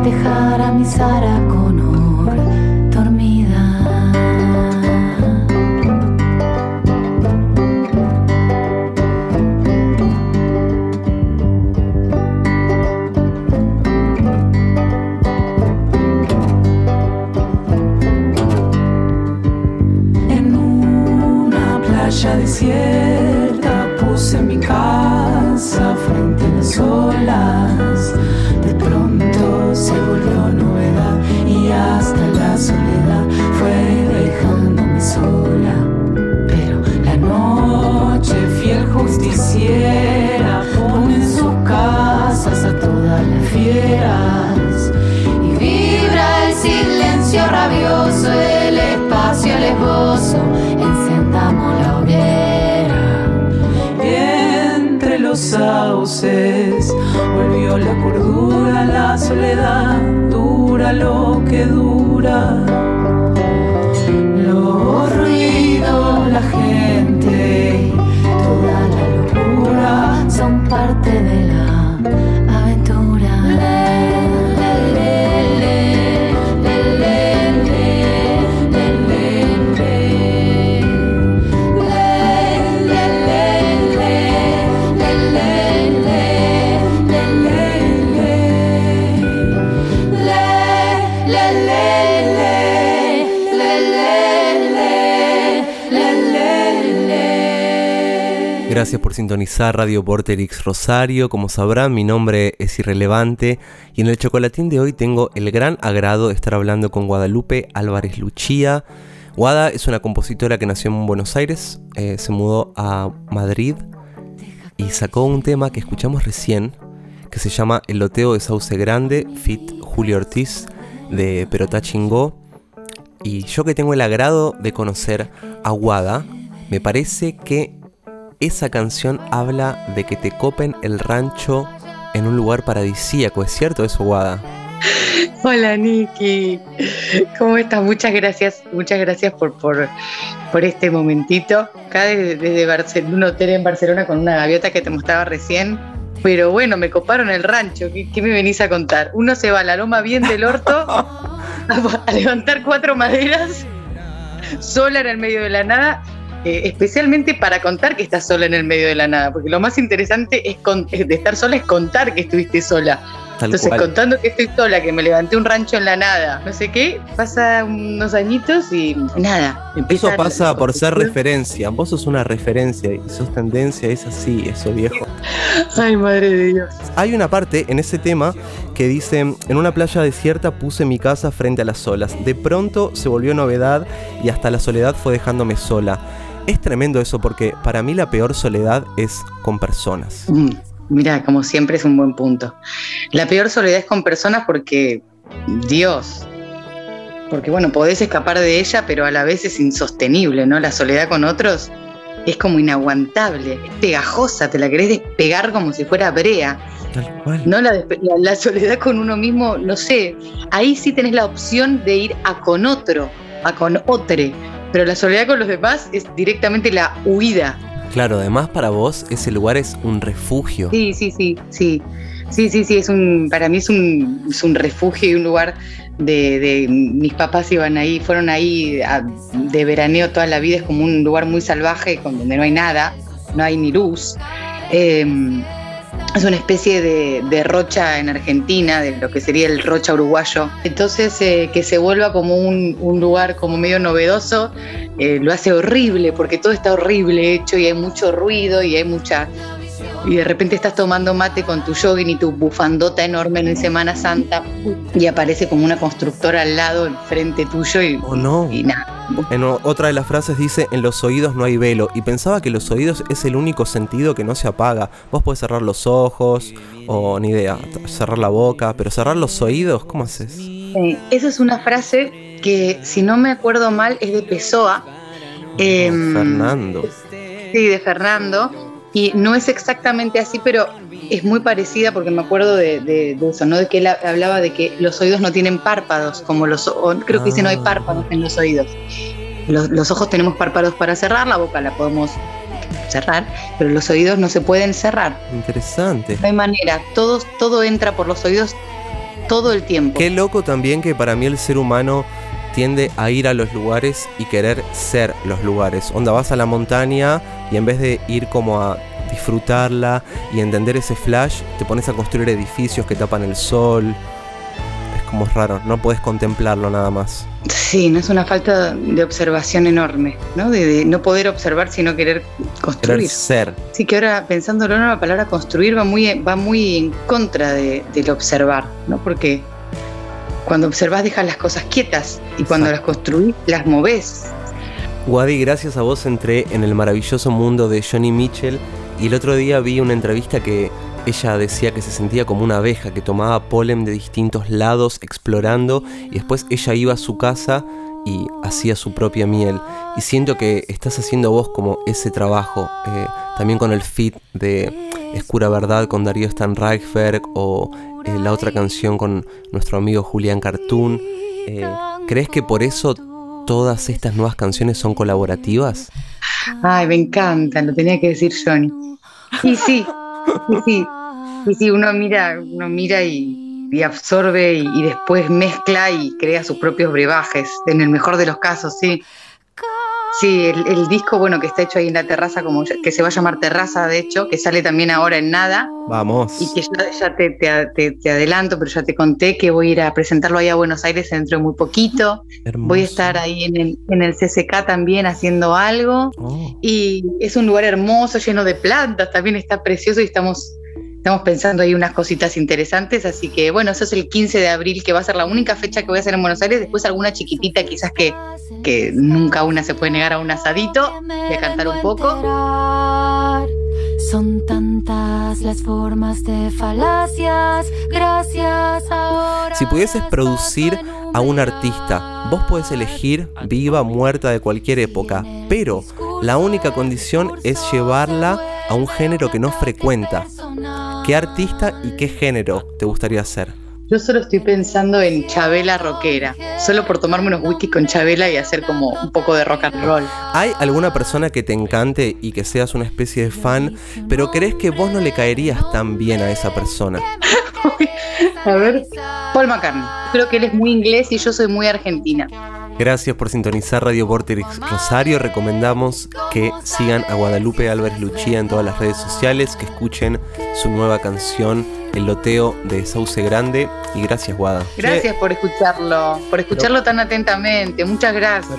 días, dejar a mi Sara Connor volvió la cordura, la soledad, dura lo que dura. Gracias por sintonizar Radio Porterix Rosario. Como sabrán, mi nombre es irrelevante y en el chocolatín de hoy tengo el gran agrado de estar hablando con Guadalupe Álvarez Luchía. Guada es una compositora que nació en Buenos Aires, eh, se mudó a Madrid y sacó un tema que escuchamos recién que se llama El loteo de Sauce Grande, fit Julio Ortiz de Perotá Chingó. Y yo que tengo el agrado de conocer a Guada, me parece que esa canción habla de que te copen el rancho en un lugar paradisíaco. ¿Es cierto eso, Guada? Hola Niki, ¿cómo estás? Muchas gracias, muchas gracias por, por, por este momentito. Acá desde, desde Barcelona, un hotel en Barcelona con una gaviota que te mostraba recién. Pero bueno, me coparon el rancho. ¿Qué, qué me venís a contar? Uno se va a la loma bien del orto a, a levantar cuatro maderas sola en el medio de la nada eh, especialmente para contar que estás sola en el medio de la nada, porque lo más interesante es, con- de estar sola es contar que estuviste sola. Tal Entonces, cual. contando que estoy sola, que me levanté un rancho en la nada, no sé qué, pasa unos añitos y nada. Eso pasa por ser referencia. Vos sos una referencia y sos tendencia, es así, eso viejo. Ay, madre de Dios. Hay una parte en ese tema que dice, en una playa desierta puse mi casa frente a las olas. De pronto se volvió novedad y hasta la soledad fue dejándome sola. Es tremendo eso porque para mí la peor soledad es con personas. Mm, Mira, como siempre es un buen punto. La peor soledad es con personas porque, Dios, porque bueno, podés escapar de ella, pero a la vez es insostenible, ¿no? La soledad con otros es como inaguantable, es pegajosa, te la querés despegar como si fuera brea. Tal cual. No la, la, la soledad con uno mismo, no sé, ahí sí tenés la opción de ir a con otro, a con otre, pero la soledad con los demás es directamente la huida. Claro, además para vos ese lugar es un refugio. Sí, sí, sí, sí. Sí, sí, sí, es un, para mí es un, es un refugio y un lugar de, de- mis papás iban ahí, fueron ahí a- de veraneo toda la vida, es como un lugar muy salvaje con donde no hay nada, no hay ni luz. Eh, es una especie de, rocha en Argentina, de lo que sería el rocha uruguayo. Entonces, eh, que se vuelva como un, un lugar como medio novedoso, eh, lo hace horrible, porque todo está horrible hecho y hay mucho ruido y hay mucha y de repente estás tomando mate con tu jogging y tu bufandota enorme en Semana Santa y aparece como una constructora al lado, enfrente tuyo y, oh, no. y nada. En otra de las frases dice, en los oídos no hay velo. Y pensaba que los oídos es el único sentido que no se apaga. Vos podés cerrar los ojos o ni idea, cerrar la boca, pero cerrar los oídos, ¿cómo haces? esa es una frase que, si no me acuerdo mal, es de Pessoa. Em, Fernando. Sí, de Fernando. Y no es exactamente así, pero es muy parecida porque me acuerdo de, eso, ¿no? De que él hablaba de que los oídos no tienen párpados, como los creo que dice no hay ah. párpados en los oídos. Los, ojos tenemos párpados para cerrar, la boca la podemos cerrar, pero los oídos no se pueden cerrar. Interesante. No hay manera, todo, todo entra por los oídos todo el tiempo. Qué loco también que para mí el ser humano tiende a ir a los lugares y querer ser los lugares. Onda, vas a la montaña y en vez de ir como a disfrutarla y entender ese flash, te pones a construir edificios que tapan el sol. Es como raro, no puedes contemplarlo nada más. Sí, no es una falta de observación enorme, ¿no? De, no poder observar sino querer construir. Querer ser. Sí, que ahora pensándolo, la palabra construir va muy, va muy en contra de, del observar, ¿no? Porque cuando observas dejas las cosas quietas y cuando las construís las moves. Wadi, gracias a vos entré en el maravilloso mundo de Johnny Mitchell y el otro día vi una entrevista que ella decía que se sentía como una abeja que tomaba polen de distintos lados explorando y después ella iba a su casa y hacía su propia miel. Y siento que estás haciendo vos como ese trabajo, eh, también con el fit de Escura Verdad con Darío Stan Reichberg o la otra canción con nuestro amigo Julián Cartoon. Eh, ¿Crees que por eso todas estas nuevas canciones son colaborativas? Ay, me encantan, lo tenía que decir Johnny. Y sí, sí, sí, sí, uno mira, uno mira y, absorbe y, después mezcla y crea sus propios brebajes, en el mejor de los casos, sí. Sí, el, disco, bueno, que está hecho ahí en la terraza, como que se va a llamar Terraza, de hecho, que sale también ahora en nada. Vamos. Y que ya, te, adelanto, pero ya te conté que voy a ir a presentarlo ahí a Buenos Aires dentro de muy poquito. Voy a estar ahí en el, en el CCK también haciendo algo. Oh. Y es un lugar hermoso, lleno de plantas, también está precioso y estamos Estamos pensando ahí unas cositas interesantes, así que bueno, eso es el 15 de abril, que va a ser la única fecha que voy a hacer en Buenos Aires. Después alguna chiquitita, quizás que, que nunca una se puede negar a un asadito y a cantar un poco. Son tantas las formas de falacias, gracias ahora. Si pudieses producir a un artista, vos podés elegir viva, muerta de cualquier época, pero la única condición es llevarla a un género que no frecuenta. ¿Qué artista y qué género te gustaría hacer? Yo solo estoy pensando en Chabela rockera, solo por tomarme unos whisky con Chabela y hacer como un poco de rock and roll. ¿Hay alguna persona que te encante y que seas una especie de fan, pero crees que vos no le caerías tan bien a esa persona? a ver, Paul McCartney. Creo que él es muy inglés y yo soy muy argentina. Gracias por sintonizar Radio Vorterix Rosario. Recomendamos que sigan a Guadalupe Álvarez Luchía en todas las redes sociales, que escuchen su nueva canción El Loteo de Sauce Grande. Y gracias, Guada. Gracias por escucharlo, por escucharlo tan atentamente. Muchas gracias.